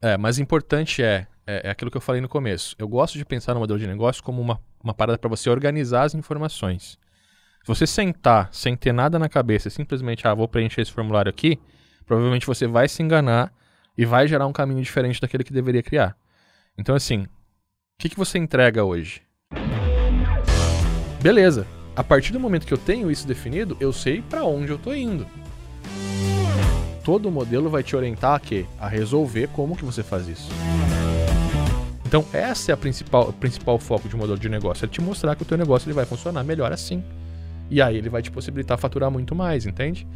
É, mas importante é, é, é aquilo que eu falei no começo. Eu gosto de pensar no modelo de negócio como uma, uma parada para você organizar as informações. Se você sentar sem ter nada na cabeça, simplesmente, ah, vou preencher esse formulário aqui, provavelmente você vai se enganar e vai gerar um caminho diferente daquele que deveria criar. Então, assim, o que, que você entrega hoje? Beleza. A partir do momento que eu tenho isso definido, eu sei para onde eu estou indo. Todo modelo vai te orientar a quê? A resolver como que você faz isso. Então, essa é a principal, principal foco de um modelo de negócio, é te mostrar que o teu negócio ele vai funcionar melhor assim. E aí ele vai te possibilitar faturar muito mais, entende?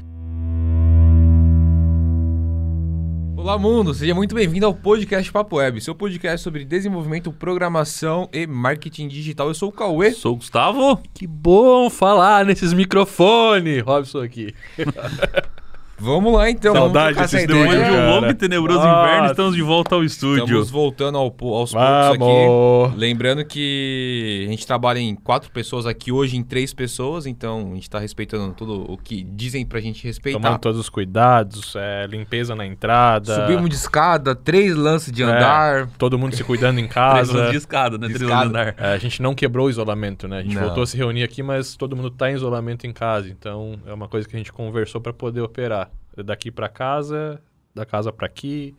Olá, mundo! Seja muito bem-vindo ao podcast Papo Web, seu podcast sobre desenvolvimento, programação e marketing digital. Eu sou o Cauê. Sou o Gustavo. Que bom falar nesses microfones, Robson aqui. Vamos lá então. Saudade vamos. Depois de um longo e tenebroso Nossa. inverno, estamos de volta ao estúdio. Estamos voltando ao, aos poucos Vamos! aqui. Lembrando que a gente trabalha em quatro pessoas aqui hoje, em três pessoas, então a gente tá respeitando tudo o que dizem pra gente respeitar. Tomando todos os cuidados, é, limpeza na entrada. Subimos de escada, três lances de É. andar. Todo mundo se cuidando em Três casa. anos de escada, né? De Três anos de andar. É, a gente não quebrou o isolamento, né? A gente Não. voltou a se reunir aqui, mas todo mundo tá em isolamento em casa. Então é uma coisa que a gente conversou para poder operar. Daqui para casa, da casa para aqui,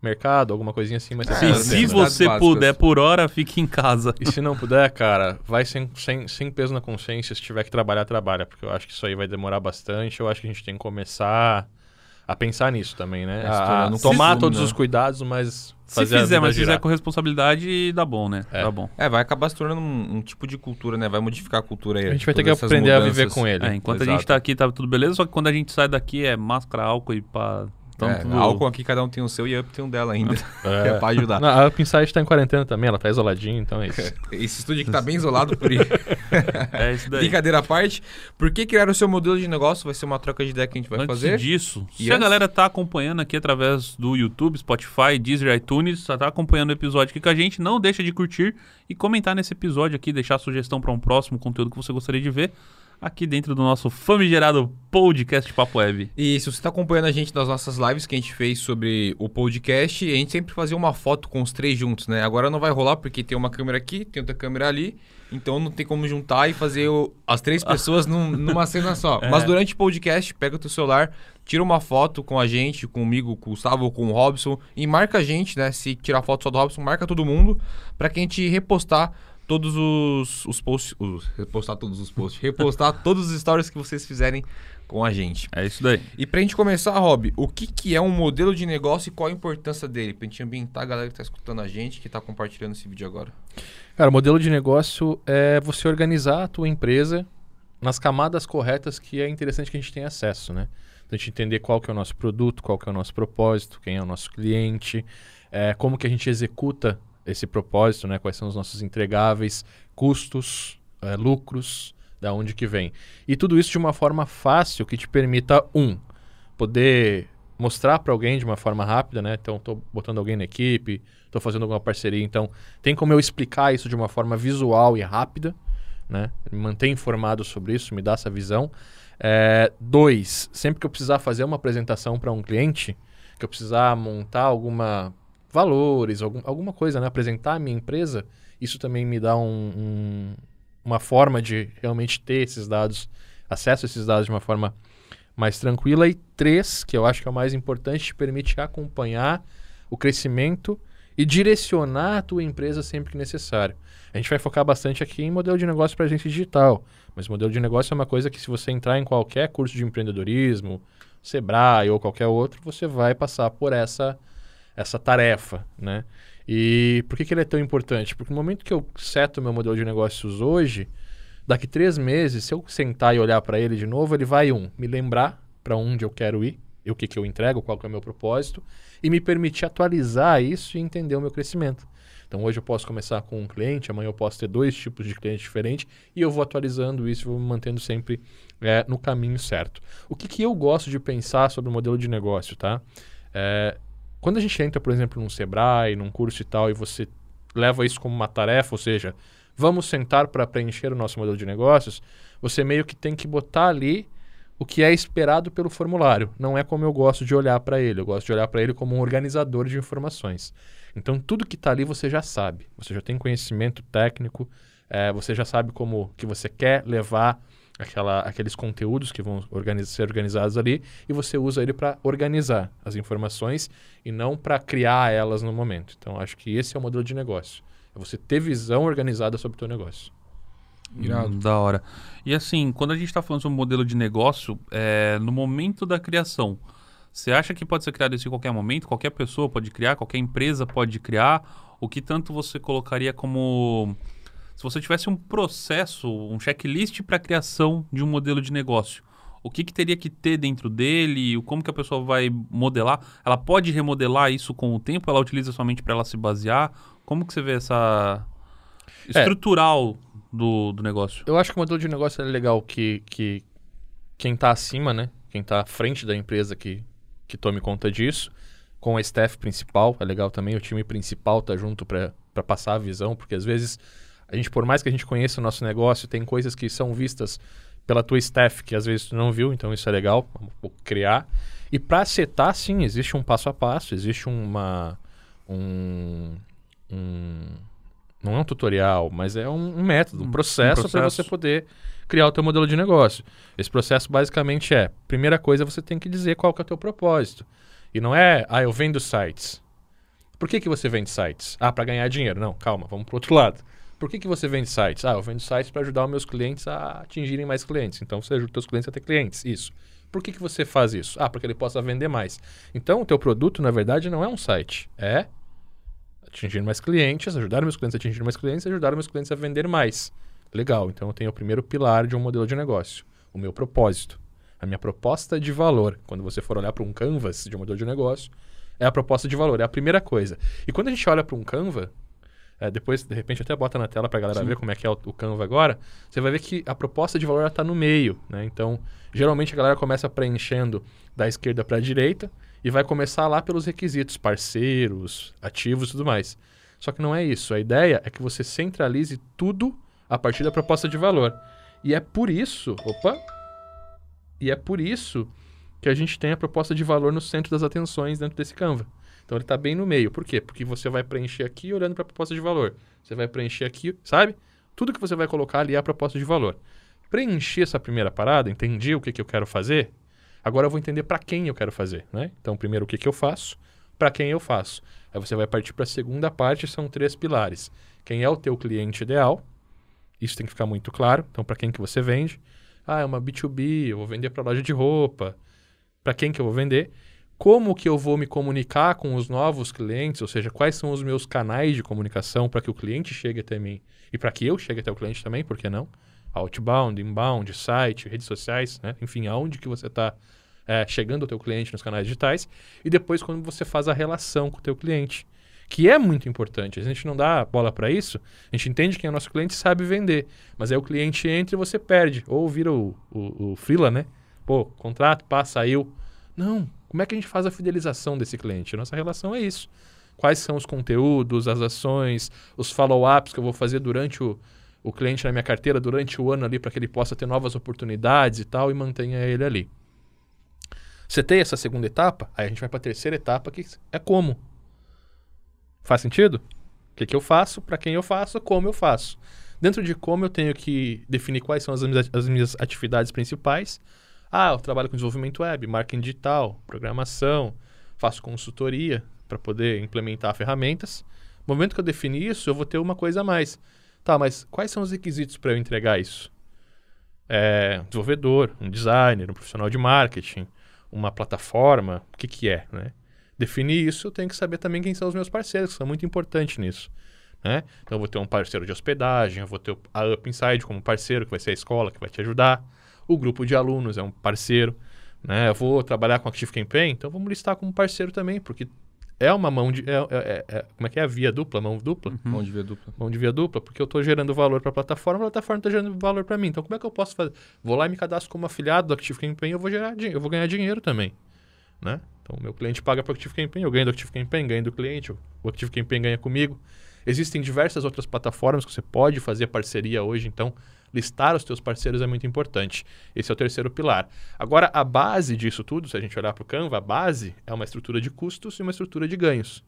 mercado, alguma coisinha assim, mas É, se você básicas. puder por hora, fique em casa. E se não puder, cara, vai sem, sem, sem peso na consciência. Se tiver que trabalhar, trabalha. Porque eu acho que isso aí vai demorar bastante. Eu acho que a gente tem que começar a pensar nisso também, né? Se A, tornar um tomar costume, todos né? os cuidados, mas Se fazer a fizer, mas girar. fizer com responsabilidade, dá bom, né? É. Dá bom. É, vai acabar se tornando um, um tipo de cultura, né? Vai modificar a cultura aí. A gente vai ter que aprender a viver mudanças. com ele. É, enquanto a Exato. gente tá aqui, tá tudo beleza, só que quando a gente sai daqui é máscara, álcool e pá. Então, É, tudo... álcool aqui, cada um tem o seu e a Up tem um dela ainda. É. que é pra ajudar. Não, a Up Insight tá em quarentena também, ela tá isoladinha, então é isso. Esse estúdio aqui tá bem isolado por aí. É isso daí. Brincadeira à parte. Por que criar o seu modelo de negócio? Vai ser uma troca de ideia que a gente vai Antes fazer. disso, se a galera tá acompanhando aqui através do YouTube, Spotify, Deezer, iTunes, só tá acompanhando o episódio aqui com a gente, não deixa de curtir e comentar nesse episódio aqui, deixar sugestão para um próximo conteúdo que você gostaria de ver aqui dentro do nosso famigerado podcast Papo Web. E se você tá acompanhando a gente nas nossas lives que a gente fez sobre o podcast, a gente sempre fazia uma foto com os três juntos, né? Agora não vai rolar porque tem uma câmera aqui, tem outra câmera ali. Então não tem como juntar e fazer o- as três pessoas num- numa cena só. Mas durante o podcast, pega o teu celular, tira uma foto com a gente, comigo, com o Gustavo com o Robson e marca a gente, né? Se tirar foto só do Robson, marca todo mundo pra que a gente repostar todos os, os posts. os- repostar todos os posts. Repostar todos os stories que vocês fizerem com a gente. É isso daí. E pra gente começar, Rob, o que, que é um modelo de negócio e qual a importância dele? Pra gente ambientar a galera que tá escutando a gente, que tá compartilhando esse vídeo agora. Cara, o modelo de negócio é você organizar a tua empresa nas camadas corretas que é interessante que a gente tenha acesso, né? Então, a gente entender qual que é o nosso produto, qual que é o nosso propósito, quem é o nosso cliente, é, como que a gente executa esse propósito, né? Quais são os nossos entregáveis, custos, é, lucros, da onde que vem. E tudo isso de uma forma fácil que te permita, um, poder mostrar para alguém de uma forma rápida, né? Então, estou botando alguém na equipe, estou fazendo alguma parceria, então tem como eu explicar isso de uma forma visual e rápida, né? Me manter informado sobre isso, me dá essa visão. É, dois, sempre que eu precisar fazer uma apresentação para um cliente, que eu precisar montar alguma valores, algum, alguma coisa, né? Apresentar a minha empresa, isso também me dá um- um- uma forma de realmente ter esses dados, acesso a esses dados de uma forma mais tranquila. E três, que eu acho que é o mais importante, te permite acompanhar o crescimento e direcionar a tua empresa sempre que necessário. A gente vai focar bastante aqui em modelo de negócio para agência digital, mas modelo de negócio é uma coisa que se você entrar em qualquer curso de empreendedorismo, Sebrae ou qualquer outro, você vai passar por essa essa tarefa, né? E por que, que ele é tão importante? Porque no momento que eu seto meu modelo de negócios hoje, daqui três meses, se eu sentar e olhar para ele de novo, ele vai, um, me lembrar para onde eu quero ir, o que, que eu entrego, qual que é o meu propósito, e me permitir atualizar isso e entender o meu crescimento. Então hoje eu posso começar com um cliente, amanhã eu posso ter dois tipos de clientes diferentes, e eu vou atualizando isso, vou me mantendo sempre é, no caminho certo. O que, que eu gosto de pensar sobre o modelo de negócio, tá? É, quando a gente entra, por exemplo, num Sebrae, num curso e tal, e você leva isso como uma tarefa, ou seja, vamos sentar para preencher o nosso modelo de negócios, você meio que tem que botar ali o que é esperado pelo formulário. Não é como eu gosto de olhar para ele. Eu gosto de olhar para ele como um organizador de informações. Então, tudo que está ali você já sabe. Você já tem conhecimento técnico, é, você já sabe como que você quer levar aquela, aqueles conteúdos que vão organiz ser organizados ali e você usa ele para organizar as informações e não para criar elas no momento. Então, acho que esse é o modelo de negócio. É você ter visão organizada sobre o teu negócio. Irado. Hum, da hora. E assim, quando a gente está falando sobre modelo de negócio, é, no momento da criação, você acha que pode ser criado isso em qualquer momento? Qualquer pessoa pode criar? Qualquer empresa pode criar? O que tanto você colocaria como. Se você tivesse um processo, um checklist para a criação de um modelo de negócio, o que, que, teria que ter dentro dele? Como que a pessoa vai modelar? Ela pode remodelar isso com o tempo? Ela utiliza somente para ela se basear? Como que você vê essa é. estrutural do, do negócio? Eu acho que o modelo de negócio é legal que, que quem está acima, né? Quem está à frente da empresa que, que tome conta disso, com a staff principal, é legal também o time principal tá junto para passar a visão, porque às vezes a gente, por mais que a gente conheça o nosso negócio, tem coisas que são vistas pela tua staff que às vezes tu não viu, então isso é legal, criar. E para setar, sim, existe um passo a passo, existe uma um, um não é um tutorial, mas é um, um método, um processo, um processo. para você poder criar o teu modelo de negócio. Esse processo basicamente é, primeira coisa, você tem que dizer qual que é o teu propósito. E não é, ah, eu vendo sites. Por que, que você vende sites? Ah, para ganhar dinheiro. Não, calma, vamos para outro lado. Por que, que você vende sites? Ah, eu vendo sites para ajudar os meus clientes a atingirem mais clientes. Então, você ajuda os seus clientes a ter clientes. Isso. Por que, que você faz isso? Ah, porque ele possa vender mais. Então, o teu produto, na verdade, não é um site. É atingir mais clientes, ajudar meus clientes a atingir mais clientes, ajudar meus clientes a vender mais. Legal, então eu tenho o primeiro pilar de um modelo de negócio, o meu propósito. A minha proposta de valor, quando você for olhar para um canvas de um modelo de negócio, é a proposta de valor, é a primeira coisa. E quando a gente olha para um Canva, é, depois, de repente, até bota na tela para a galera Sim. ver como é que é o, o, Canva agora, você vai ver que a proposta de valor está no meio. Né? Então, geralmente a galera começa preenchendo da esquerda para a direita, e vai começar lá pelos requisitos, parceiros, ativos e tudo mais. Só que não é isso. A ideia é que você centralize tudo a partir da proposta de valor. E é por isso, opa, e é por isso que a gente tem a proposta de valor no centro das atenções dentro desse Canva. Então ele está bem no meio. Por quê? Porque você vai preencher aqui olhando para a proposta de valor. Você vai preencher aqui, sabe? Tudo que você vai colocar ali é a proposta de valor. Preencher essa primeira parada, entendi o que, que eu quero fazer, Agora eu vou entender para quem eu quero fazer, né? Então, primeiro, o que, que eu faço, para quem eu faço. Aí você vai partir para a segunda parte, são três pilares. Quem é o teu cliente ideal? Isso tem que ficar muito claro. Então, para quem que você vende? Ah, é uma B2B, eu vou vender para loja de roupa. Para quem que eu vou vender? Como que eu vou me comunicar com os novos clientes? Ou seja, quais são os meus canais de comunicação para que o cliente chegue até mim e para que eu chegue até o cliente também, por que não? Outbound, inbound, site, redes sociais, né? enfim, aonde que você está é, chegando ao teu cliente nos canais digitais, e depois quando você faz a relação com o teu cliente, que é muito importante. A gente não dá bola para isso, a gente entende que o nosso cliente sabe vender, mas aí o cliente entra e você perde, ou vira o, o, o freela, né? Pô, contrato, pá, saiu. Não, como é que a gente faz a fidelização desse cliente? Nossa relação é isso. Quais são os conteúdos, as ações, os follow-ups que eu vou fazer durante o, o cliente na minha carteira durante o ano ali para que ele possa ter novas oportunidades e tal e mantenha ele ali. Você tem essa segunda etapa, aí a gente vai para a terceira etapa, que é como. Faz sentido? O que, que eu faço, para quem eu faço, como eu faço. Dentro de como eu tenho que definir quais são as as minhas atividades principais. Ah, eu trabalho com desenvolvimento web, marketing digital, programação, faço consultoria para poder implementar ferramentas. No momento que eu definir isso, eu vou ter uma coisa a mais. Tá, mas quais são os requisitos para eu entregar isso? É, um desenvolvedor, um designer, um profissional de marketing, uma plataforma, o que, que é, né? Definir isso, eu tenho que saber também quem são os meus parceiros, que são muito importantes nisso. Né? Então, eu vou ter um parceiro de hospedagem, eu vou ter a Up Inside como parceiro, que vai ser a escola que vai te ajudar. O grupo de alunos é um parceiro. Né? Eu vou trabalhar com Active Campaign, então vamos listar como parceiro também, porque é uma mão de. É, é, é, como é que é? Via dupla, mão dupla? Uhum. Mão de via dupla. Mão de via dupla, porque eu estou gerando valor para a plataforma, a plataforma está gerando valor para mim. Então, como é que eu posso fazer? Vou lá e me cadastro como afiliado do Active Campaign, eu vou gerar eu vou ganhar dinheiro também. Né? Então, o meu cliente paga para o Active Campaign, eu ganho do Active Campaign, ganho do cliente, o Active Campaign ganha comigo. Existem diversas outras plataformas que você pode fazer parceria hoje, então Listar os teus parceiros é muito importante. Esse é o terceiro pilar. Agora, a base disso tudo, se a gente olhar para o Canva, a base é uma estrutura de custos e uma estrutura de ganhos.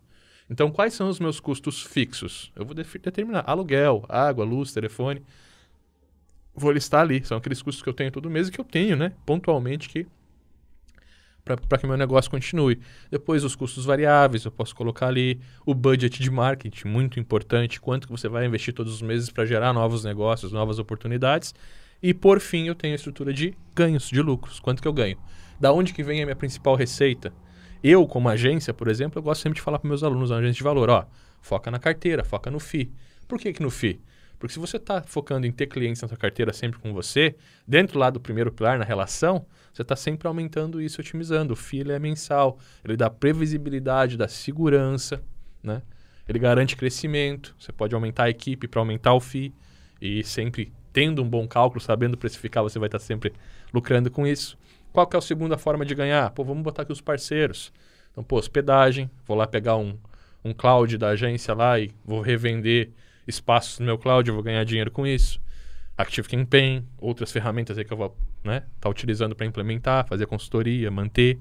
Então, quais são os meus custos fixos? Eu vou determinar aluguel, água, luz, telefone. Vou listar ali. São aqueles custos que eu tenho todo mês e que eu tenho, né? Pontualmente que para que meu negócio continue. Depois os custos variáveis, eu posso colocar ali o budget de marketing, muito importante, quanto que você vai investir todos os meses para gerar novos negócios, novas oportunidades. E por fim, eu tenho a estrutura de ganhos, de lucros, quanto que eu ganho. Da onde que vem a minha principal receita? Eu, como agência, por exemplo, eu gosto sempre de falar para meus alunos, agência de valor, ó, foca na carteira, foca no FII. Por que, que no FII? Porque se você está focando em ter clientes na sua carteira sempre com você, dentro lá do primeiro pilar, na relação, você está sempre aumentando isso, otimizando. O FII é mensal, ele dá previsibilidade, dá segurança, né? Ele garante crescimento, você pode aumentar a equipe para aumentar o FII e sempre tendo um bom cálculo, sabendo precificar, você vai estar tá sempre lucrando com isso. Qual que é a segunda forma de ganhar? Pô, vamos botar aqui os parceiros. Então, pô, hospedagem, vou lá pegar um, um cloud da agência lá e vou revender espaços no meu cloud, eu vou ganhar dinheiro com isso. Active Campaign, outras ferramentas aí que eu vou né, tá utilizando para implementar, fazer consultoria, manter.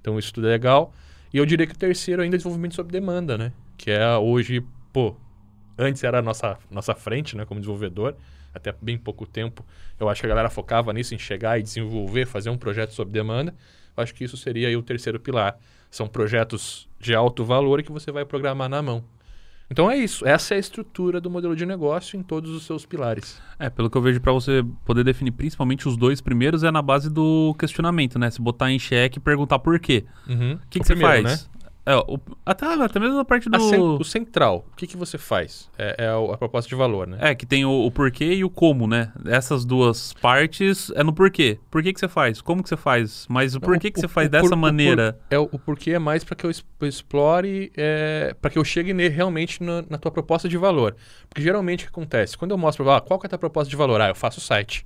Então isso tudo é legal. E eu diria que o terceiro ainda é desenvolvimento sob demanda, né? Que é hoje, pô, antes era a nossa, nossa frente, né, como desenvolvedor, até bem pouco tempo. Eu acho que a galera focava nisso, em chegar e desenvolver, fazer um projeto sob demanda. Eu acho que isso seria aí o terceiro pilar. São projetos de alto valor que você vai programar na mão. Então é isso. Essa é a estrutura do modelo de negócio em todos os seus pilares. É, pelo que eu vejo, para você poder definir principalmente os dois primeiros, é na base do questionamento, né? Se botar em xeque e perguntar por quê. Uhum. O que, que você faz? Né? É, o, até, até mesmo a parte do. Cent, o central, o que, que você faz? É, é a, a, proposta de valor, né? É, que tem o, o, porquê e o como, né? Essas duas partes é no porquê. Por que, que você faz? Como que você faz? Mas o porquê que você faz dessa por, maneira? Por, é, o, porquê é mais para que eu explore, é, para que eu chegue ne, realmente na, na, tua proposta de valor. Porque geralmente o que acontece? Quando eu mostro, ah, qual que é a tua proposta de valor? Ah, eu faço site.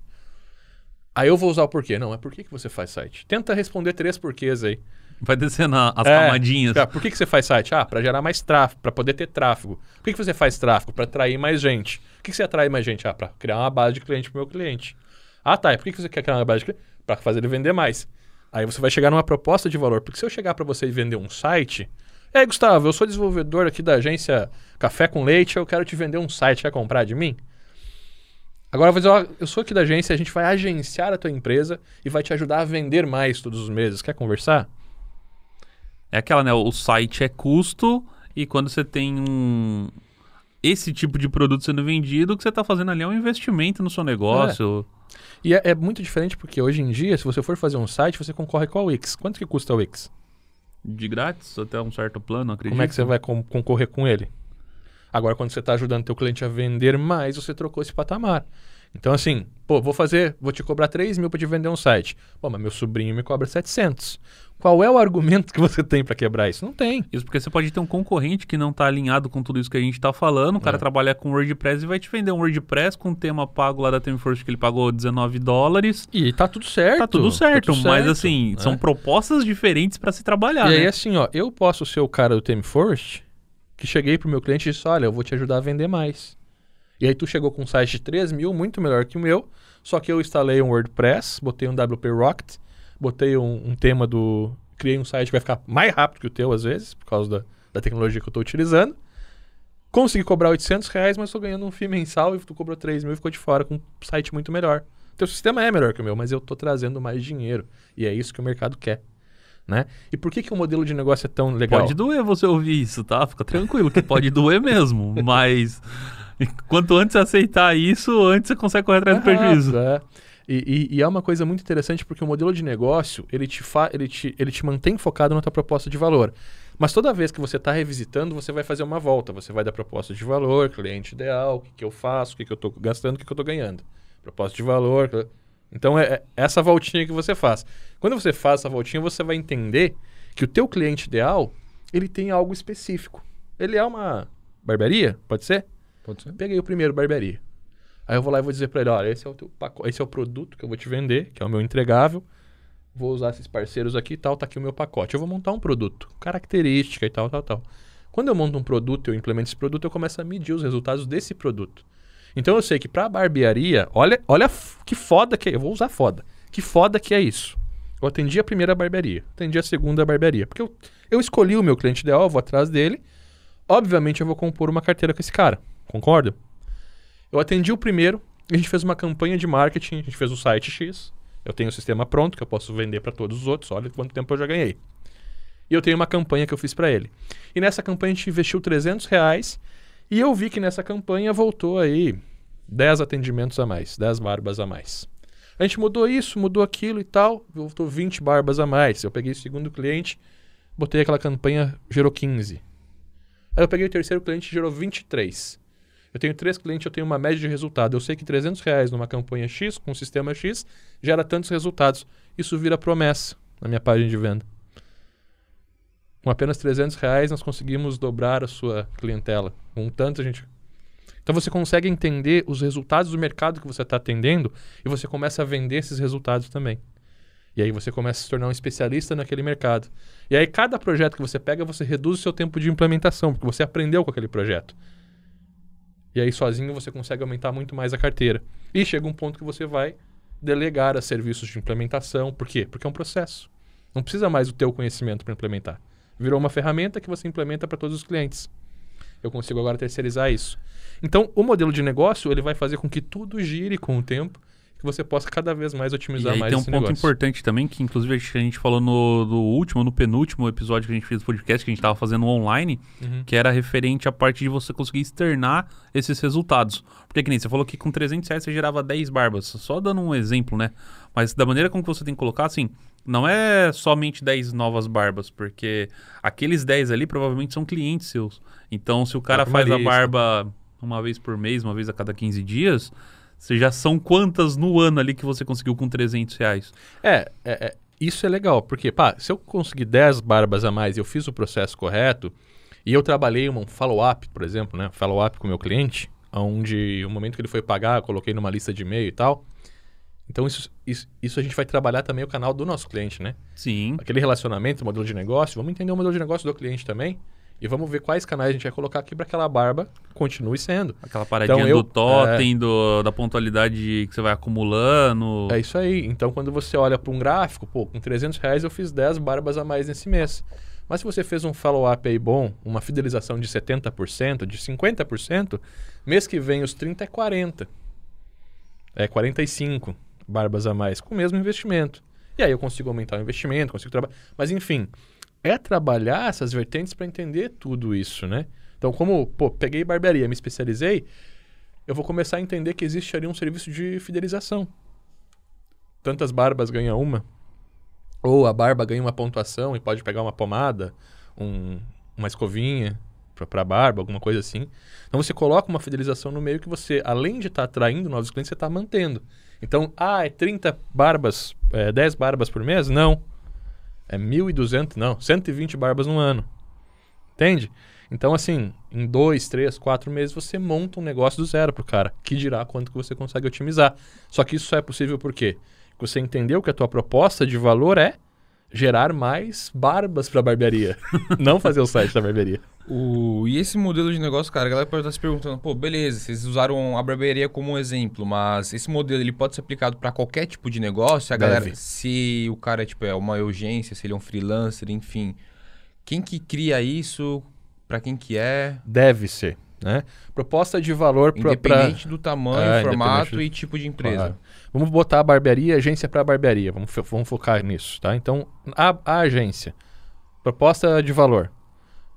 Aí eu vou usar o porquê. Não, é por que, que você faz site? Tenta responder três porquês aí. Vai descendo as é, camadinhas. por que, que você faz site? Ah, para gerar mais tráfego, para poder ter tráfego. Por que, que você faz tráfego? Para atrair mais gente. Por que, que você atrai mais gente? Ah, para criar uma base de cliente para o meu cliente. Ah, tá. E por que, que você quer criar uma base de cliente? Para fazer ele vender mais. Aí você vai chegar numa proposta de valor. Porque se eu chegar para você e vender um site. Ei, Gustavo, eu sou desenvolvedor aqui da agência Café com Leite, eu quero te vender um site, quer comprar de mim? Agora eu vou dizer, ó, eu sou aqui da agência, a gente vai agenciar a tua empresa e vai te ajudar a vender mais todos os meses. Quer conversar? É aquela, né? O site é custo e quando você tem um esse tipo de produto sendo vendido, o que você está fazendo ali é um investimento no seu negócio. É. E é, é, muito diferente porque hoje em dia, se você for fazer um site, você concorre com a Wix. Quanto que custa o Wix? De grátis, até um certo plano, acredito. Como é que você vai concorrer com ele? Agora, quando você está ajudando teu cliente a vender mais, você trocou esse patamar. Então, assim, pô, vou fazer, vou te cobrar 3 mil para te vender um site. Pô, mas meu sobrinho me cobra 700. Qual é o argumento que você tem para quebrar isso? Não tem. Isso porque você pode ter um concorrente que não está alinhado com tudo isso que a gente está falando. O cara é. trabalha com WordPress e vai te vender um WordPress com um tema pago lá da ThemeForce que ele pagou 19 dólares. E tá tudo certo. Tá tudo certo, tá tudo mas certo, assim, é. são propostas diferentes para se trabalhar. E né? aí, assim, ó, eu posso ser o cara do ThemeForce que cheguei pro meu cliente e disse: Olha, eu vou te ajudar a vender mais. E aí tu chegou com um site de 3 mil, muito melhor que o meu, só que eu instalei um WordPress, botei um WP Rocket, botei um, um tema do... Criei um site que vai ficar mais rápido que o teu, às vezes, por causa da, da tecnologia que eu estou utilizando. Consegui cobrar 800 reais, mas estou ganhando um FII mensal e tu cobrou 3 mil e ficou de fora com um site muito melhor. Teu sistema é melhor que o meu, mas eu estou trazendo mais dinheiro. E é isso que o mercado quer. Né? E por que, que o modelo de negócio é tão legal? Pode doer você ouvir isso, tá? Fica tranquilo que pode doer mesmo, mas quanto antes aceitar isso, antes você consegue correr atrás do prejuízo. É. E, e, e, é uma coisa muito interessante porque o modelo de negócio ele te, fa ele te, ele te mantém focado na tua proposta de valor. Mas toda vez que você está revisitando, você vai fazer uma volta. Você vai dar proposta de valor, cliente ideal, o que, que eu faço, o que, que eu estou gastando, o que, que eu estou ganhando. Proposta de valor. Então é, é essa voltinha que você faz. Quando você faz essa voltinha, você vai entender que o teu cliente ideal ele tem algo específico. Ele é uma barbearia, pode ser? Pode ser. Peguei o primeiro barbearia. Aí eu vou lá e vou dizer para ele, olha, esse é o teu pacote, esse é o produto que eu vou te vender, que é o meu entregável. Vou usar esses parceiros aqui e tal, tá aqui o meu pacote. Eu vou montar um produto, característica e tal, tal, tal. Quando eu monto um produto, eu implemento esse produto, eu começo a medir os resultados desse produto. Então eu sei que pra barbearia, olha, olha que foda que é. Eu vou usar foda. Que foda que é isso. Eu atendi a primeira barbearia, atendi a segunda barbearia. Porque eu, eu escolhi o meu cliente ideal, eu vou atrás dele. Obviamente eu vou compor uma carteira com esse cara. Concorda? Eu atendi o primeiro, a gente fez uma campanha de marketing, a gente fez o site X. Eu tenho o sistema pronto que eu posso vender para todos os outros. Olha quanto tempo eu já ganhei. E eu tenho uma campanha que eu fiz para ele. E nessa campanha a gente investiu 300 reais e eu vi que nessa campanha voltou aí 10 atendimentos a mais, 10 barbas a mais. A gente mudou isso, mudou aquilo e tal, voltou 20 barbas a mais. Eu peguei o segundo cliente, botei aquela campanha, gerou 15. Aí eu peguei o terceiro cliente, gerou 23. Eu tenho três clientes, eu tenho uma média de resultado. Eu sei que 300 reais numa campanha X, com um sistema X, gera tantos resultados. Isso vira promessa na minha página de venda. Com apenas 300 reais, nós conseguimos dobrar a sua clientela. Com tanto a gente... Então você consegue entender os resultados do mercado que você está atendendo e você começa a vender esses resultados também. E aí você começa a se tornar um especialista naquele mercado. E aí cada projeto que você pega, você reduz o seu tempo de implementação, porque você aprendeu com aquele projeto. E aí sozinho você consegue aumentar muito mais a carteira. E chega um ponto que você vai delegar a serviços de implementação. Por quê? Porque é um processo. Não precisa mais do teu conhecimento para implementar. Virou uma ferramenta que você implementa para todos os clientes. Eu consigo agora terceirizar isso. Então, o modelo de negócio ele vai fazer com que tudo gire com o tempo, que você possa cada vez mais E otimizar aí mais tem um ponto negócio. importante também, que inclusive a gente, falou no, último, no penúltimo episódio que a gente fez do podcast, que a gente estava fazendo online, Uhum. que era referente à parte de você conseguir externar esses resultados. Porque que nem você falou que com 300 reais você gerava 10 barbas, só dando um exemplo, né? Mas da maneira como que você tem que colocar, assim, não é somente 10 novas barbas, porque aqueles 10 ali provavelmente são clientes seus. Então, se o cara uma faz a barba uma vez por mês, uma vez a cada 15 dias, você já são quantas no ano ali que você conseguiu com 300 reais? É, é, é, isso é legal, porque, pá, se eu conseguir 10 barbas a mais e eu fiz o processo correto, e eu trabalhei um follow-up, por exemplo, né? Follow-up com o meu cliente, onde o momento que ele foi pagar, eu coloquei numa lista de e-mail e tal. Então, isso, isso, isso a gente vai trabalhar também o canal do nosso cliente, né? Sim. Aquele relacionamento, modelo de negócio, vamos entender o modelo de negócio do cliente também. E vamos ver quais canais a gente vai colocar aqui para aquela barba continue sendo. Aquela paradinha Então, eu- do totem, do, da pontualidade que você vai acumulando. É isso aí. Então, quando você olha para um gráfico, pô, com 300 reais eu fiz 10 barbas a mais nesse mês. Mas se você fez um follow-up aí bom, uma fidelização de 70%, de 50%, mês que vem os 30 é 40. É 45 barbas a mais com o mesmo investimento. E aí eu consigo aumentar o investimento, consigo trabalhar. Mas enfim, é trabalhar essas vertentes para entender tudo isso, né? Então, como, pô, peguei barbearia, me especializei, eu vou começar a entender que existe ali um serviço de fidelização tantas barbas ganha uma. Ou a barba ganha uma pontuação e pode pegar uma pomada, um- uma escovinha para barba, alguma coisa assim. Então você coloca uma fidelização no meio que você, além de estar atraindo novos clientes, você está mantendo. Então, ah, é 30 barbas, é 10 barbas por mês? Não. É 1.200, não, 120 barbas no ano. Entende? Então, assim, em dois, três, quatro meses você monta um negócio do zero pro cara, que dirá quanto que você consegue otimizar. Só que isso só é possível por quê? Porque você entendeu que a tua proposta de valor é gerar mais barbas pra barbearia, não fazer o site da barbearia. O... E esse modelo de negócio, cara, a galera pode estar se perguntando, pô, beleza, vocês usaram a barbearia como um exemplo, mas esse modelo ele pode ser aplicado para qualquer tipo de negócio? A Deve. galera, se o cara tipo, é uma urgência, se ele é um freelancer, enfim. Quem que cria isso? Para quem que é? Deve ser, né? Proposta de valor pra... pra- Independente do tamanho, É, formato do- e tipo de empresa. Claro. Vamos botar a barbearia, agência para barbearia. Vamos, vamos focar nisso, tá? Então, a, a agência. Proposta de valor.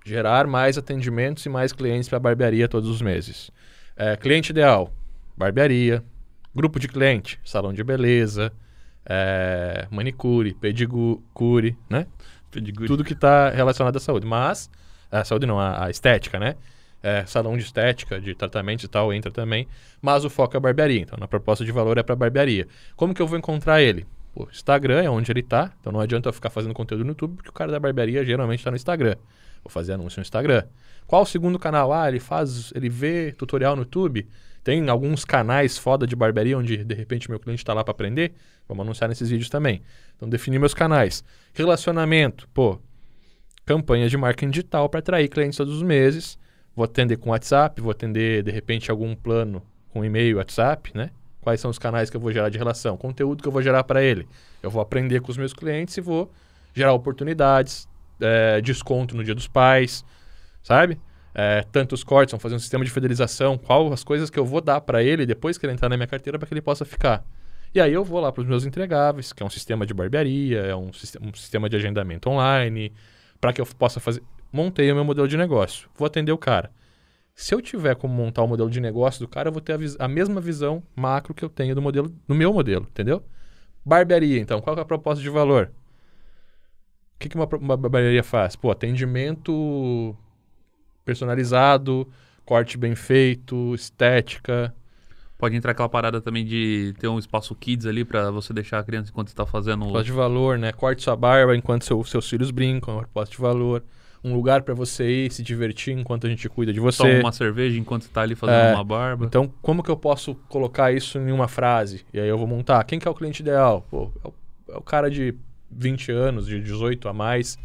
Gerar mais atendimentos e mais clientes para barbearia todos os meses. É, cliente ideal. Barbearia. Grupo de cliente. Salão de beleza. é, manicure. Pedicure, né? Pedigree. tudo que está relacionado à saúde. Mas, a saúde não, a, a estética, né? É, salão de estética, de tratamento e tal, entra também. Mas o foco é a barbearia. Então, na proposta de valor é para barbearia. Como que eu vou encontrar ele? O Instagram é onde ele está. Então, não adianta eu ficar fazendo conteúdo no YouTube, porque o cara da barbearia geralmente está no Instagram. Vou fazer anúncio no Instagram. Qual o segundo canal? Ah, ele faz, ele vê tutorial no YouTube. Tem alguns canais foda de barbearia onde de repente meu cliente está lá para aprender. Vamos anunciar nesses vídeos também. Então definir meus canais. Relacionamento, pô, campanha de marketing digital para atrair clientes todos os meses. Vou atender com WhatsApp, vou atender de repente algum plano com e-mail, WhatsApp, né? Quais são os canais que eu vou gerar de relação? Conteúdo que eu vou gerar para ele. Eu vou aprender com os meus clientes e vou gerar oportunidades, é, desconto no dia dos pais, sabe? É, tantos cortes, vamos fazer um sistema de fidelização, qual as coisas que eu vou dar para ele depois que ele entrar na minha carteira para que ele possa ficar. E aí eu vou lá para os meus entregáveis, que é um sistema de barbearia, é um, um sistema de agendamento online, para que eu possa fazer. Montei o meu modelo de negócio, vou atender o cara. Se eu tiver como montar o modelo de negócio do cara, eu vou ter a, a mesma visão macro que eu tenho do modelo, no meu modelo, entendeu? Barbearia, então, qual é a proposta de valor? O que, que uma, uma barbearia faz? Pô, atendimento personalizado, corte bem feito, estética. Pode entrar aquela parada também de ter um espaço kids ali para você deixar a criança enquanto está fazendo. Proposta de valor, né? Corte sua barba enquanto seu, seus filhos brincam, proposta de valor. Um lugar para você ir se divertir enquanto a gente cuida de você. Toma uma cerveja enquanto está ali fazendo É, uma barba. Então, como que eu posso colocar isso em uma frase? E aí eu vou montar. Quem que é o cliente ideal? Pô, é o, é o cara de 20 anos, de 18 a mais,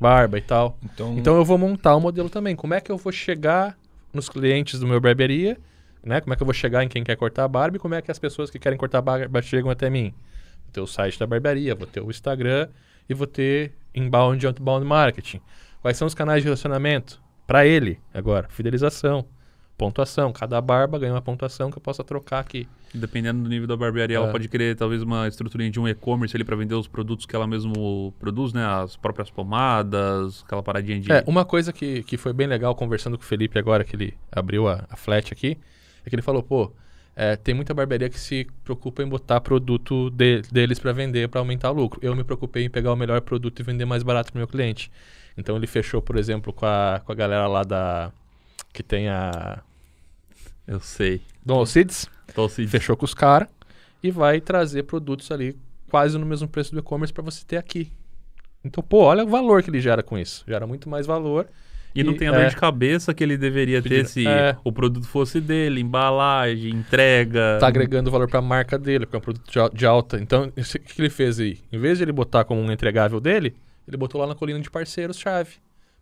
barba e tal. Então, Então eu vou montar o modelo também. Como é que eu vou chegar nos clientes do meu barbearia, né? Como é que eu vou chegar em quem quer cortar a barba e como é que as pessoas que querem cortar a barba chegam até mim? Vou ter o site da barbearia, vou ter o Instagram e vou ter inbound e outbound marketing. Quais são os canais de relacionamento? Para ele, agora, fidelização, pontuação. Cada barba ganha uma pontuação que eu possa trocar aqui. Dependendo do nível da barbearia, ela É. pode querer talvez uma estruturinha de um e-commerce ali para vender os produtos que ela mesmo produz, né? As próprias pomadas, aquela paradinha de. É, uma coisa que, que foi bem legal conversando com o Felipe agora, que ele abriu a, a flat aqui, é que ele falou, pô, é, tem muita barbearia que se preocupa em botar produto de- deles para vender, para aumentar o lucro. Eu me preocupei em pegar o melhor produto e vender mais barato pro meu cliente. Então ele fechou, por exemplo, com a, com a galera lá da... que tem a... Eu sei. Dom Alcides, Então, se fechou com os caras e vai trazer produtos ali quase no mesmo preço do e-commerce para você ter aqui. Então, pô, olha o valor que ele gera com isso. Gera muito mais valor. E não E- tem a dor é. de cabeça que ele deveria ter se é. o produto fosse dele, embalagem, entrega. tá agregando valor para a marca dele, porque é um produto de al- de alta. Então, o que que ele fez aí? Em vez de ele botar como um entregável dele, ele botou lá na colina de parceiros-chave.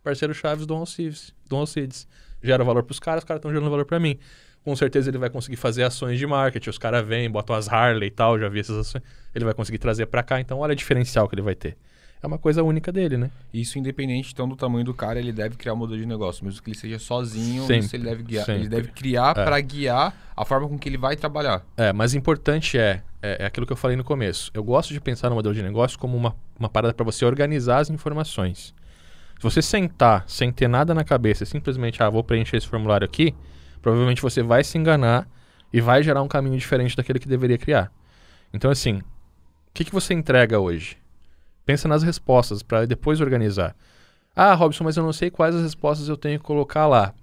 Parceiros-chaves do Alcides. Do Alcides. Gera valor para os caras, os caras estão gerando valor para mim. Com certeza ele vai conseguir fazer ações de marketing. Os caras vêm, botam as Harley e tal, já vi essas ações. Ele vai conseguir trazer para cá. Então, olha o diferencial que ele vai ter. É uma coisa única dele, né? isso independente então do tamanho do cara, ele deve criar um modelo de negócio, mesmo que ele seja sozinho, Sempre, isso ele deve guiar, sempre. ele deve criar É. para guiar a forma com que ele vai trabalhar. É, mas importante é, é, é aquilo que eu falei no começo. Eu gosto de pensar no modelo de negócio como uma, uma parada para você organizar as informações. Se você sentar sem ter nada na cabeça e simplesmente, ah, vou preencher esse formulário aqui, provavelmente você vai se enganar e vai gerar um caminho diferente daquele que deveria criar. Então, assim, o que, que você entrega hoje? Pensa nas respostas para depois organizar. Ah, Robson, mas eu não sei quais as respostas eu tenho que colocar lá.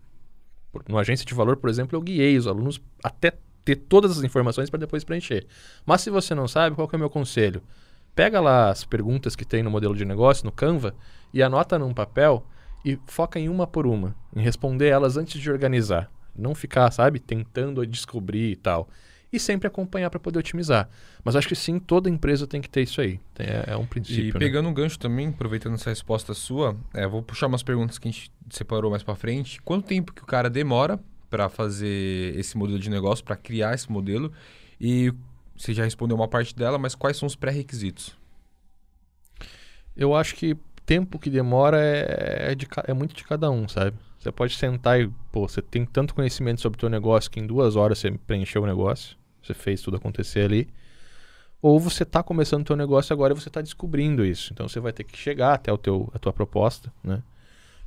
Por- No agência de valor, por exemplo, eu guiei os alunos até ter todas as informações para depois preencher. Mas se você não sabe, qual é o meu conselho? Pega lá as perguntas que tem no modelo de negócio, no Canva, e anota num papel e foca em uma por uma, em responder elas antes de organizar. Não ficar, sabe, tentando descobrir e tal. E sempre acompanhar para poder otimizar. Mas acho que sim, toda empresa tem que ter isso aí. Tem- É, é um princípio. E né? pegando um gancho também, aproveitando essa resposta sua, é, vou puxar umas perguntas que a gente separou mais para frente. Quanto tempo que o cara demora para fazer esse modelo de negócio, para criar esse modelo? E você já respondeu uma parte dela, mas quais são os pré-requisitos? Eu acho que tempo que demora é, é, de é muito de cada um, sabe? Você pode sentar e, pô, você tem tanto conhecimento sobre o teu negócio que em duas horas você preencheu o negócio, você fez tudo acontecer ali. Ou você está começando o teu negócio agora e você está descobrindo isso. Então você vai ter que chegar até o teu, a tua proposta, né?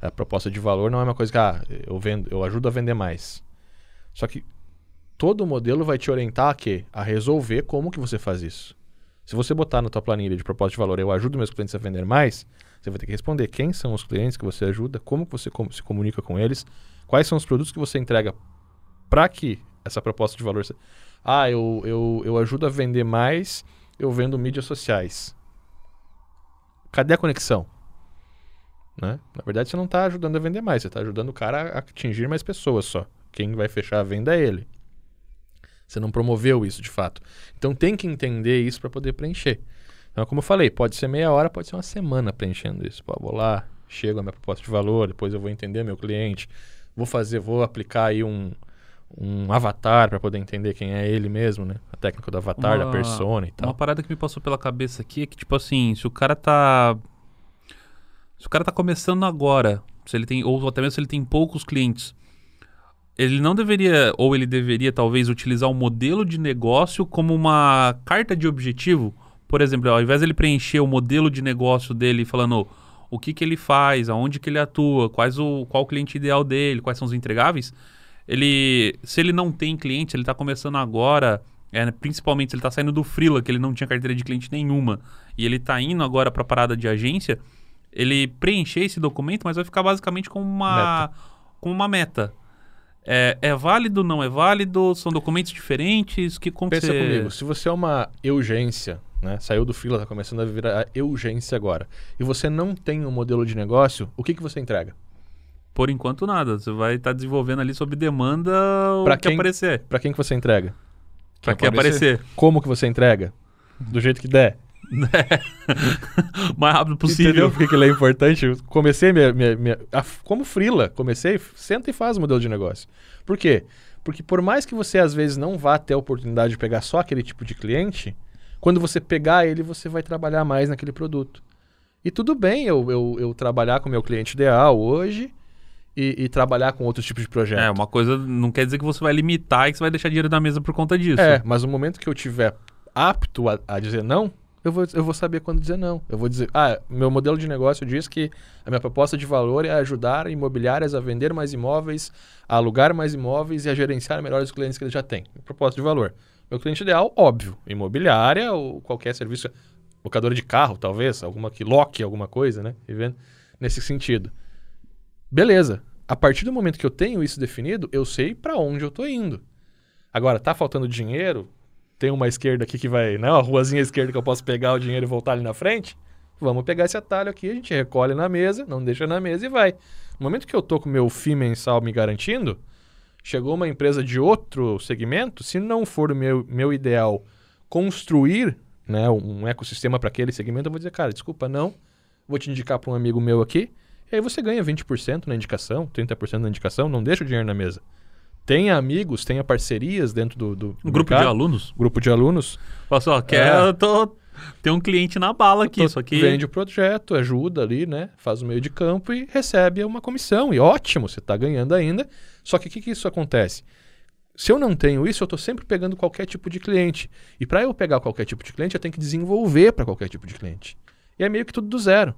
A proposta de valor não é uma coisa que, ah, eu, vendo, eu ajudo a vender mais. Só que todo modelo vai te orientar a quê? A resolver como que você faz isso. Se você botar na tua planilha de proposta de valor, eu ajudo meus clientes a vender mais, você vai ter que responder quem são os clientes que você ajuda, como que você se comunica com eles, quais são os produtos que você entrega para que essa proposta de valor... Ah, eu, eu, eu ajudo a vender mais, eu vendo mídias sociais. Cadê a conexão? Né? Na verdade, você não está ajudando a vender mais, você está ajudando o cara a atingir mais pessoas só. Quem vai fechar a venda é ele. Você não promoveu isso de fato. Então tem que entender isso para poder preencher. Então, como eu falei, pode ser meia hora, pode ser uma semana preenchendo isso. Pô, vou lá, chego a minha proposta de valor, depois eu vou entender meu cliente, vou fazer, vou aplicar aí um, um avatar para poder entender quem é ele mesmo, né? A técnica do avatar, da Uma- persona e tal. Uma parada que me passou pela cabeça aqui é que, tipo assim, se o cara tá. Se o cara tá começando agora, se ele tem, ou até mesmo se ele tem poucos clientes, ele não deveria, ou ele deveria talvez utilizar o modelo de negócio como uma carta de objetivo. Por exemplo, ao invés dele preencher o modelo de negócio dele falando o que, que ele faz, aonde que ele atua, quais o, qual o cliente ideal dele, quais são os entregáveis, ele, se ele não tem cliente, ele está começando agora, é, principalmente se ele está saindo do freela, que ele não tinha carteira de cliente nenhuma, e ele está indo agora para a parada de agência, ele preencher esse documento, mas vai ficar basicamente como uma, como uma meta. É, é válido, não é válido? São documentos diferentes? Que como Pensa você... comigo, se você é uma urgência, né? Saiu do freela, tá começando a virar urgência agora. E você não tem um modelo de negócio, o que, que você entrega? Por enquanto nada. Você vai estar desenvolvendo ali sob demanda o Pra que quem- aparecer. Para quem que você entrega? Pra Quem que aparecer. Como que você entrega? Do jeito que der. o mais rápido possível. Entendeu por que ele é importante? Eu comecei minha, minha, minha- a- como freela, comecei, senta e faz o modelo de negócio. Por quê? Porque por mais que você às vezes não vá ter a oportunidade de pegar só aquele tipo de cliente, quando você pegar ele, você vai trabalhar mais naquele produto. E tudo bem eu, eu, eu trabalhar com o meu cliente ideal hoje e, e trabalhar com outros tipos de projeto. É, uma coisa não quer dizer que você vai limitar e que você vai deixar dinheiro na mesa por conta disso. É, mas no momento que eu tiver apto a, a dizer não, eu vou, eu vou saber quando dizer não. Eu vou dizer, ah, meu modelo de negócio diz que a minha proposta de valor é ajudar imobiliárias a vender mais imóveis, a alugar mais imóveis e a gerenciar melhor os clientes que ele já tem. Proposta de valor. Meu cliente ideal, óbvio, imobiliária ou qualquer serviço, locadora de carro, talvez, alguma que loque alguma coisa, né? Vendo Nesse sentido. Beleza. A partir do momento que eu tenho isso definido, eu sei para onde eu tô indo. Agora, tá faltando dinheiro? Tem uma esquerda aqui que vai, né? Uma ruazinha esquerda que eu posso pegar o dinheiro e voltar ali na frente? Vamos pegar esse atalho aqui, a gente recolhe na mesa, não deixa na mesa e vai. No momento que eu tô com meu FII mensal me garantindo, chegou uma empresa de outro segmento, se não for o meu, meu ideal construir né, um ecossistema para aquele segmento, eu vou dizer, cara, desculpa, não, vou te indicar para um amigo meu aqui, e aí você ganha 20% na indicação, 30% na indicação, não deixa o dinheiro na mesa. Tenha amigos, tenha parcerias dentro do, do Um grupo de mercado, alunos? grupo de alunos, ó, quer, É. eu tô... Tem um cliente na bala aqui, to- só que... vende o projeto, ajuda ali, né? Faz o meio de campo e recebe uma comissão. E ótimo, você está ganhando ainda. Só que o que, que isso acontece? Se eu não tenho isso, eu estou sempre pegando qualquer tipo de cliente. E para eu pegar qualquer tipo de cliente, eu tenho que desenvolver para qualquer tipo de cliente. E é meio que tudo do zero.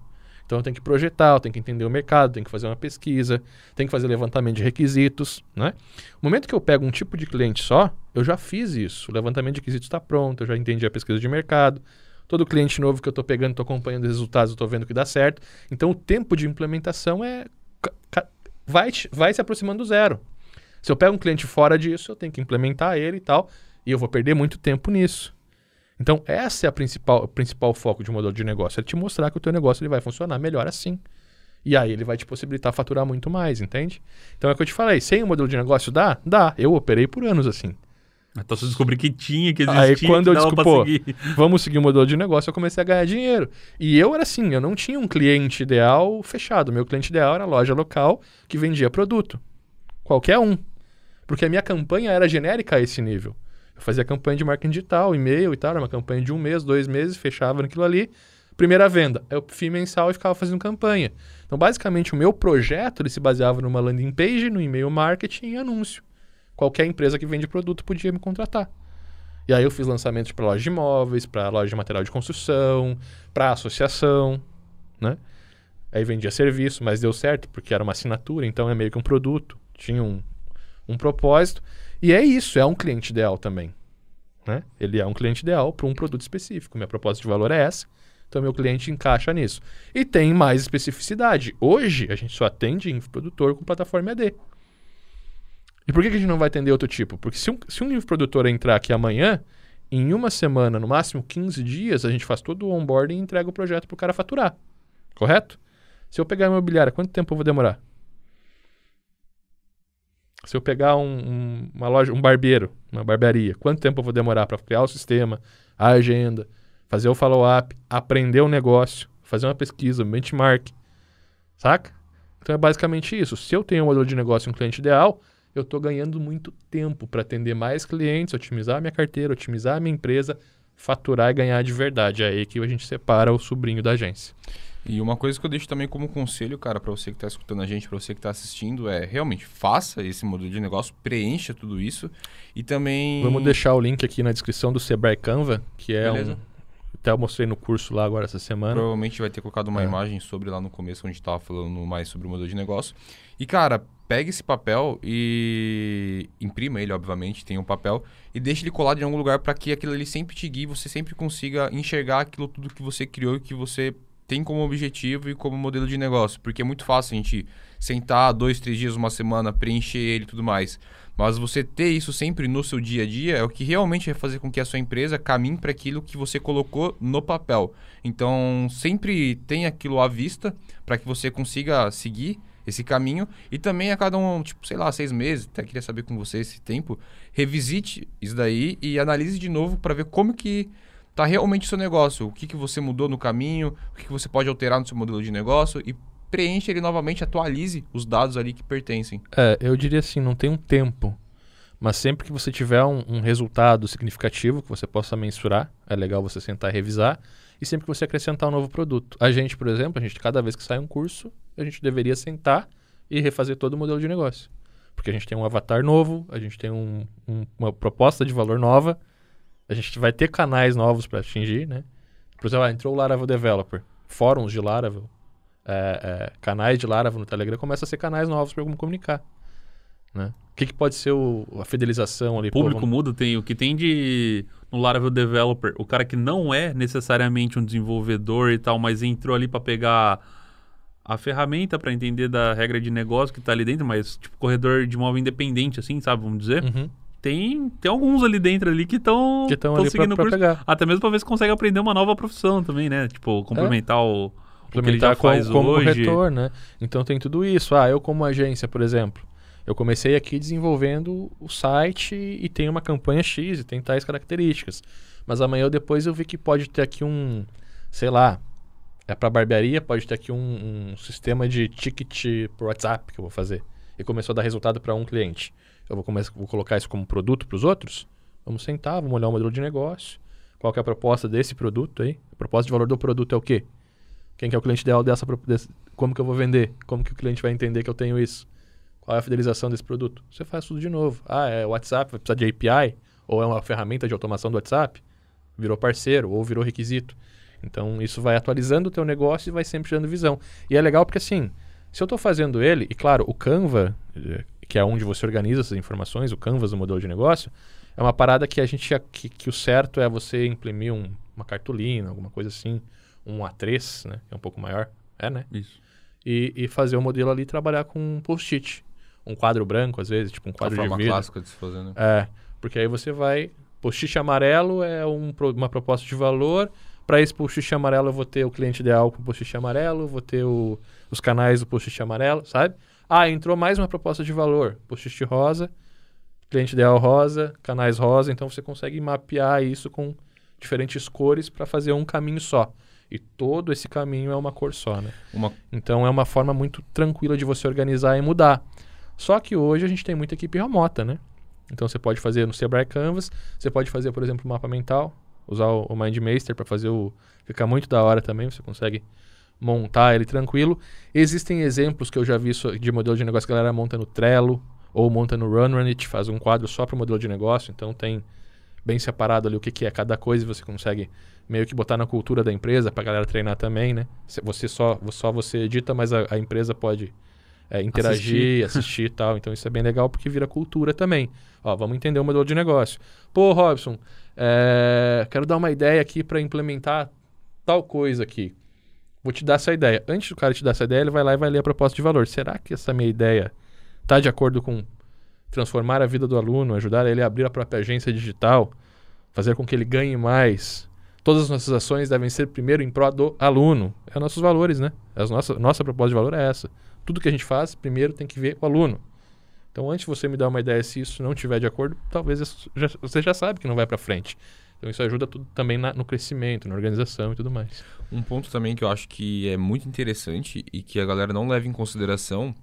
Então eu tenho que projetar, eu tenho que entender o mercado, tenho que fazer uma pesquisa, tenho que fazer levantamento de requisitos, né? No momento que eu pego um tipo de cliente só, eu já fiz isso. O levantamento de requisitos está pronto, eu já entendi a pesquisa de mercado. Todo cliente novo que eu estou pegando, estou acompanhando os resultados, estou vendo que dá certo. Então o tempo de implementação é vai, vai se aproximando do zero. Se eu pego um cliente fora disso, eu tenho que implementar ele e tal, e eu vou perder muito tempo nisso. Então, essa é a principal, o principal foco de um modelo de negócio, é te mostrar que o teu negócio ele vai funcionar melhor assim. E aí ele vai te possibilitar faturar muito mais, entende? Então é o que eu te falei, sem um modelo de negócio dá? Dá. Eu operei por anos assim. Então você descobriu que tinha, que Aí, existia, quando que eu pra desculpo, seguir. Vamos seguir o modelo de negócio, eu comecei a ganhar dinheiro. E eu era assim, eu não tinha um cliente ideal fechado. Meu cliente ideal era a loja local que vendia produto. Qualquer um. Porque a minha campanha era genérica a esse nível. Eu fazia campanha de marketing digital, e-mail e tal, era uma campanha de um mês, dois meses, fechava naquilo ali. Primeira venda, eu fui mensal e ficava fazendo campanha. Então, basicamente, o meu projeto ele se baseava numa landing page, no e-mail marketing e anúncio. Qualquer empresa que vende produto podia me contratar. E aí eu fiz lançamentos para loja de imóveis, para loja de material de construção, para associação, né? Aí vendia serviço, mas deu certo porque era uma assinatura, então é meio que um produto, tinha um, um propósito. E é isso, é um cliente ideal também. Né? Ele é um cliente ideal para um produto específico. Minha proposta de valor é essa, então meu cliente encaixa nisso. E tem mais especificidade. Hoje a gente só atende infoprodutor com plataforma AD. E por que, que a gente não vai atender outro tipo? Porque se um, se um infoprodutor entrar aqui amanhã, em uma semana, no máximo 15 dias, a gente faz todo o onboarding e entrega o projeto para o cara faturar. Correto? Se eu pegar a imobiliária, quanto tempo eu vou demorar? Se eu pegar um, um- uma loja, um barbeiro, uma barbearia, quanto tempo eu vou demorar para criar o sistema, a agenda, fazer o follow-up, aprender o negócio, fazer uma pesquisa, um benchmark, saca? Então é basicamente isso. Se eu tenho um modelo de negócio e um cliente ideal, eu estou ganhando muito tempo para atender mais clientes, otimizar a minha carteira, otimizar a minha empresa, faturar e ganhar de verdade. É aí que a gente separa o sobrinho da agência. E uma coisa que eu deixo também como conselho, cara, para você que está escutando a gente, para você que está assistindo, é realmente faça esse modelo de negócio, preencha tudo isso e também. Vamos deixar o link aqui na descrição do Sebrae Canva, que é Beleza. um. Até eu mostrei no curso lá agora essa semana. Provavelmente vai ter colocado uma É. imagem sobre lá no começo, onde estava falando mais sobre o modelo de negócio. E, cara, pega esse papel e imprima ele, obviamente, tem um papel, e deixe ele colado em algum lugar para que aquilo ali sempre te guie, você sempre consiga enxergar aquilo tudo que você criou e que você tem como objetivo e como modelo de negócio. Porque é muito fácil a gente sentar dois, três dias, uma semana, preencher ele e tudo mais. Mas você ter isso sempre no seu dia a dia é o que realmente vai fazer com que a sua empresa caminhe para aquilo que você colocou no papel. Então, sempre tenha aquilo à vista para que você consiga seguir esse caminho e também a cada um, tipo, sei lá, seis meses, até queria saber com você esse tempo, revisite isso daí e analise de novo para ver como que tá realmente o seu negócio, o que, que você mudou no caminho, o que, que você pode alterar no seu modelo de negócio e preencha ele novamente, atualize os dados ali que pertencem. É, eu diria assim, não tem um tempo. Mas sempre que você tiver um, um resultado significativo que você possa mensurar, é legal você sentar e revisar. E sempre que você acrescentar um novo produto. A gente, por exemplo, a gente cada vez que sai um curso, a gente deveria sentar e refazer todo o modelo de negócio. Porque a gente tem um avatar novo, a gente tem um- um- uma proposta de valor nova, a gente vai ter canais novos para atingir, né? Por exemplo, ah, entrou o Laravel Developer, fóruns de Laravel, é, é, canais de Laravel no Telegram começam a ser canais novos para como comunicar. Né? O que, que pode ser o- a fidelização ali? O público Pô, vamos- muda, tem o que tem de no Laravel Developer, o cara que não é necessariamente um desenvolvedor e tal, mas entrou ali para pegar a ferramenta para entender da regra de negócio que tá ali dentro, mas tipo corredor de imóvel independente assim, sabe, vamos dizer. Uhum. Tem tem alguns ali dentro ali que estão Que seguindo o curso. pegar. Até mesmo para ver se consegue aprender uma nova profissão também, né? Tipo, complementar o, o que ele já como hoje. corretor, né? Então tem tudo isso. Ah, eu como agência, por exemplo, eu comecei aqui desenvolvendo o site e tem uma campanha X e tem tais características. Mas amanhã ou depois eu vi que pode ter aqui um, sei lá, é para barbearia, pode ter aqui um, um sistema de ticket por WhatsApp que eu vou fazer. E começou a dar resultado para um cliente. Eu vou, começar, vou colocar isso como produto para os outros? Vamos sentar, vamos olhar o modelo de negócio. Qual é a proposta desse produto aí? A proposta de valor do produto é o quê? Quem que é o cliente ideal dessa, desse, como que eu vou vender? Como que o cliente vai entender que eu tenho isso? Qual é a fidelização desse produto? Você faz tudo de novo. Ah, é WhatsApp, vai precisar de API? Ou é uma ferramenta de automação do WhatsApp? Virou parceiro ou virou requisito. Então, isso vai atualizando o teu negócio e vai sempre gerando visão. E é legal porque, assim, se eu estou fazendo ele, e claro, o Canva, eh, que é onde você organiza essas informações, o Canvas do modelo de negócio, é uma parada que a gente, que, que o certo é você imprimir um- uma cartolina, alguma coisa assim, um A3, né, que é um pouco maior, é, né? Isso. E, e fazer o modelo ali trabalhar com um post-it. Um quadro branco, às vezes, tipo um A quadro forma de vidro. clássica de se fazer, né? É, porque aí você vai. Post-it amarelo é um uma proposta de valor. Para esse post-it amarelo, eu vou ter o cliente ideal com post-it amarelo, vou ter o- os canais do post-it amarelo, sabe? Ah, entrou mais uma proposta de valor. Post-it rosa, cliente ideal rosa, canais rosa. Então você consegue mapear isso com diferentes cores para fazer um caminho só. E todo esse caminho é uma cor só, né? Uma Então é uma forma muito tranquila de você organizar e mudar. Só que hoje a gente tem muita equipe remota, né? Então você pode fazer no Sebrae Canvas, você pode fazer, por exemplo, o mapa mental, usar o, o MindMaster para fazer o. Fica muito da hora também, você consegue montar ele tranquilo. Existem exemplos que eu já vi de modelo de negócio que a galera monta no Trello ou monta no Runrunit, faz um quadro só para o modelo de negócio, então tem bem separado ali o que, que é cada coisa e você consegue meio que botar na cultura da empresa para a galera treinar também, né? Você só, só você edita, mas a, a empresa pode é, interagir, assistir e tal. Então isso é bem legal porque vira cultura também. Ó, vamos entender o modelo de negócio. Pô, Robson, é, quero dar uma ideia aqui para implementar tal coisa aqui. Vou te dar essa ideia. Antes do cara te dar essa ideia, ele vai lá e vai ler a proposta de valor. Será que essa minha ideia está de acordo com transformar a vida do aluno, ajudar ele a abrir a própria agência digital, fazer com que ele ganhe mais? Todas as nossas ações devem ser primeiro em prol do aluno. É os nossos valores, né? As nossa, nossa proposta de valor é essa. Tudo que a gente faz, primeiro tem que ver o aluno. Então, antes de você me dar uma ideia, se isso não estiver de acordo, talvez já- você já sabe que não vai para frente. Então, isso ajuda tudo também na- no crescimento, na organização e tudo mais. Um ponto também que eu acho que é muito interessante e que a galera não leva em consideração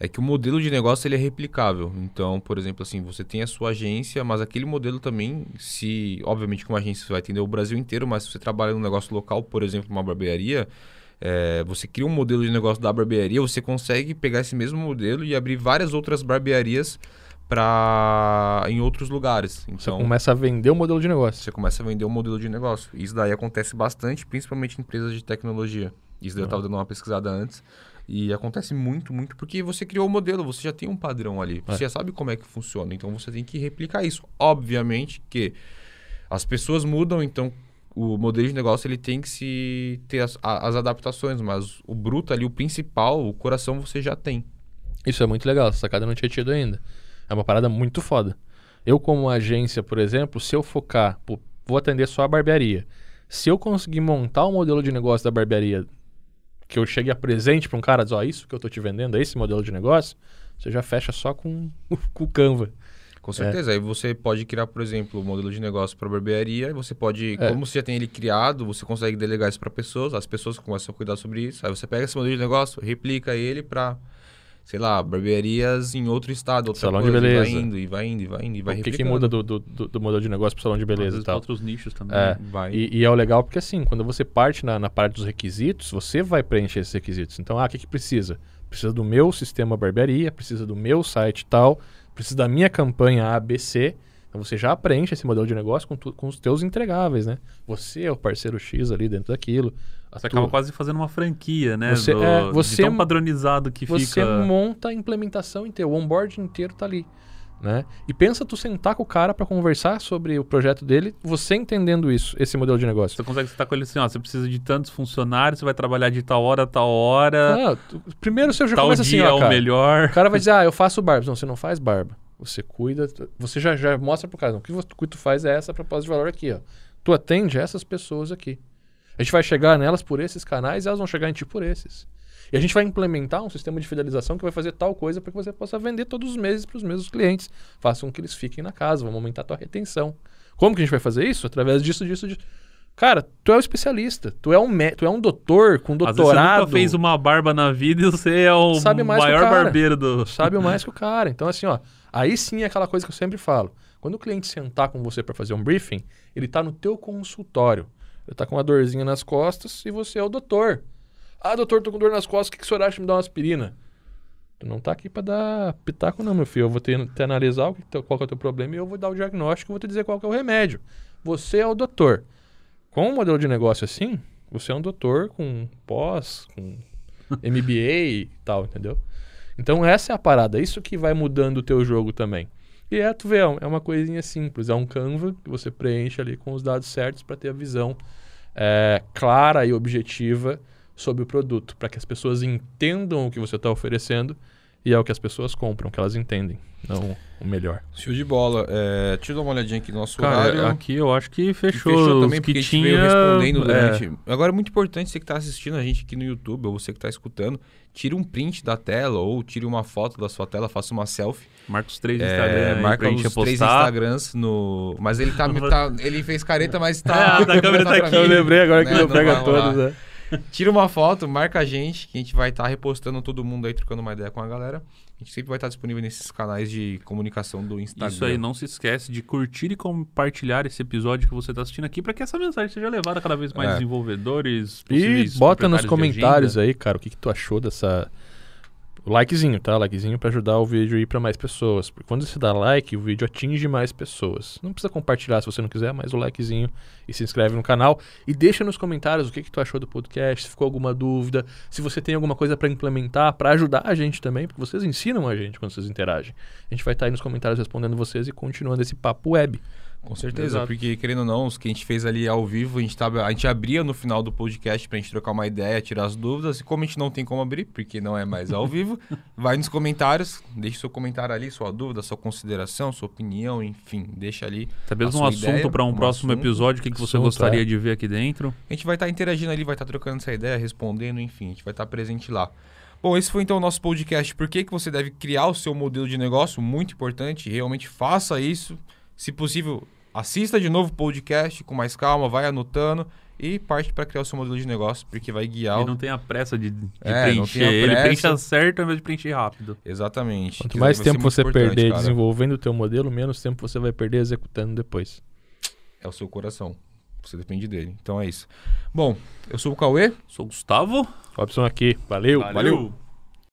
é que o modelo de negócio ele é replicável. Então, por exemplo, assim, você tem a sua agência, mas aquele modelo também, se obviamente com uma agência você vai atender o Brasil inteiro, mas se você trabalha num negócio local, por exemplo, uma barbearia, é, você cria um modelo de negócio da barbearia, você consegue pegar esse mesmo modelo e abrir várias outras barbearias para em outros lugares. Então, Você começa a vender o modelo de negócio. você começa a vender um modelo de negócio. Isso daí acontece bastante, principalmente em empresas de tecnologia. Isso daí eu estava dando uma pesquisada antes. E acontece muito, muito, porque você criou o modelo, você já tem um padrão ali. Você já sabe como é que funciona. Então você tem que replicar isso. Obviamente que as pessoas mudam, então o modelo de negócio ele tem que se ter as, as adaptações, mas o bruto ali, o principal, o coração você já tem. Isso é muito legal, essa sacada eu não tinha tido ainda. É uma parada muito foda. Eu, como agência, por exemplo, se eu focar, pô, vou atender só a barbearia. Se eu conseguir montar um modelo de negócio da barbearia que eu chegue a presente para um cara, dizer, ó, isso que eu tô te vendendo, é esse modelo de negócio, você já fecha só com, com o Canva. Com certeza. Aí você pode criar, por exemplo, o modelo de negócio para barbearia. E você pode, É. como você já tem ele criado, você consegue delegar isso para pessoas. As pessoas começam a cuidar sobre isso. Aí você pega esse modelo de negócio, replica ele para, sei lá, barbearias em outro estado, outra Salão de coisa, beleza. E vai indo, e vai indo, e vai indo, e vai o que, que muda do, do, do- modelo de negócio para salão de beleza e tal. outros nichos também. É. Vai. E, e é o legal porque assim, quando você parte na, na parte dos requisitos, você vai preencher esses requisitos. Então, ah, o que, que precisa? Precisa do meu sistema barbearia, precisa do meu site tal, precisa da minha campanha ABC. Então você já preenche esse modelo de negócio com, tu- com os teus entregáveis, né? Você é o parceiro X ali dentro daquilo. Você acaba quase fazendo uma franquia, né? Você- do- é, você- tão padronizado que você fica. monta a implementação inteira, o onboard inteiro tá ali. Né? E pensa tu sentar com o cara para conversar sobre o projeto dele, você entendendo isso, esse modelo de negócio. Você consegue estar com ele assim, ó, você precisa de tantos funcionários, você vai trabalhar de tal hora a tal hora, Ah, tu- primeiro você já tal começa dia assim, é ó, o cara. melhor. O cara vai dizer, ah, eu faço barba. Não, você não faz barba. Você cuida, você já, já mostra pro cara, não, o que você- o que tu faz é essa proposta de valor aqui, ó. Tu atende essas pessoas aqui. A gente vai chegar nelas por esses canais e elas vão chegar em ti por esses. E a gente vai implementar um sistema de fidelização que vai fazer tal coisa para que você possa vender todos os meses para os mesmos clientes. Faça com que eles fiquem na casa, vamos aumentar a tua retenção. Como que a gente vai fazer isso? Através disso, disso, disso. Cara, tu é um especialista, tu é um, mé- tu é um doutor com Às vezes você doutorado. nunca fez uma barba na vida e você é o maior barbeiro do. sabe mais que o cara. Então, assim, ó, aí sim é aquela coisa que eu sempre falo. Quando o cliente sentar com você para fazer um briefing, ele tá no teu consultório. Ele tá com uma dorzinha nas costas e você é o doutor. Ah, doutor, tô com dor nas costas, o que, que o senhor acha de me dar uma aspirina? Tu não tá aqui para dar pitaco não, meu filho. Eu vou te, te analisar o que, qual que é o teu problema e eu vou dar o diagnóstico e vou te dizer qual que é o remédio. Você é o doutor. Com um modelo de negócio assim, você é um doutor com pós, com MBA e tal, entendeu? Então essa é a parada, isso que vai mudando o teu jogo também. E é, tu vê, é é uma coisinha simples, é um Canva que você preenche ali com os dados certos para ter a visão é, clara e objetiva sobre o produto, para que as pessoas entendam o que você está oferecendo e é o que as pessoas compram, que elas entendem, não o melhor. Show de bola. É, deixa eu dar uma olhadinha aqui no nosso Cara, horário. aqui eu acho que E fechou. Fechou os também, que porque a gente tinha, veio respondendo é, durante. Agora é muito importante você que está assistindo a gente aqui no YouTube, ou você que está escutando, tire um print da tela, ou tire uma foto da sua tela, faça uma selfie. Marca os três É, Instagram aí marca os três. Instagrams no. Mas ele tá, tá- Ele fez careta, mas tá. É, a câmera tá pra aqui. mim, Eu lembrei agora que né? não pega vai rolar. todos, né? Tira uma foto, marca a gente, que a gente vai estar repostando todo mundo aí, trocando uma ideia com a galera. A gente sempre vai estar disponível nesses canais de comunicação do Instagram. Isso aí, não se esquece de curtir e compartilhar esse episódio que você está assistindo aqui para que essa mensagem seja levada cada vez mais É. desenvolvedores. E bota nos comentários aí, cara, o que, que tu achou dessa. O likezinho, tá? Likezinho pra ajudar o vídeo a ir pra mais pessoas. Porque quando você dá like, o vídeo atinge mais pessoas. Não precisa compartilhar se você não quiser, mas o likezinho e se inscreve no canal. E deixa nos comentários o que, que tu achou do podcast, se ficou alguma dúvida, se você tem alguma coisa pra implementar, pra ajudar a gente também, porque vocês ensinam a gente quando vocês interagem. A gente vai estar aí nos comentários respondendo vocês e continuando esse papo web. Com certeza, Exato. porque querendo ou não, os que a gente fez ali ao vivo, a gente, tava, a gente abria no final do podcast pra gente trocar uma ideia, tirar as dúvidas. E como a gente não tem como abrir, porque não é mais ao vivo, vai nos comentários, deixe seu comentário ali, sua dúvida, sua consideração, sua opinião, enfim, deixa ali. A mesmo um assunto para um, um próximo assunto. episódio, o que, que você Assunto, gostaria é. de ver aqui dentro. A gente vai estar interagindo ali, vai estar trocando essa ideia, respondendo, enfim, a gente vai estar presente lá. Bom, esse foi então o nosso podcast. Por que, que você deve criar o seu modelo de negócio? Muito importante, realmente faça isso. Se possível, assista de novo o podcast com mais calma, vai anotando e parte para criar o seu modelo de negócio, porque vai guiar. E o- não tem a pressa de, de É, preencher. tem a Ele pressa. preenche certo ao invés de preencher rápido. Exatamente. Quanto mais tempo você perder cara. desenvolvendo o teu modelo, menos tempo você vai perder executando depois. É o seu coração. Você depende dele. Então é isso. Bom, eu sou o Cauê. Sou o Gustavo. Robson aqui, valeu. Valeu.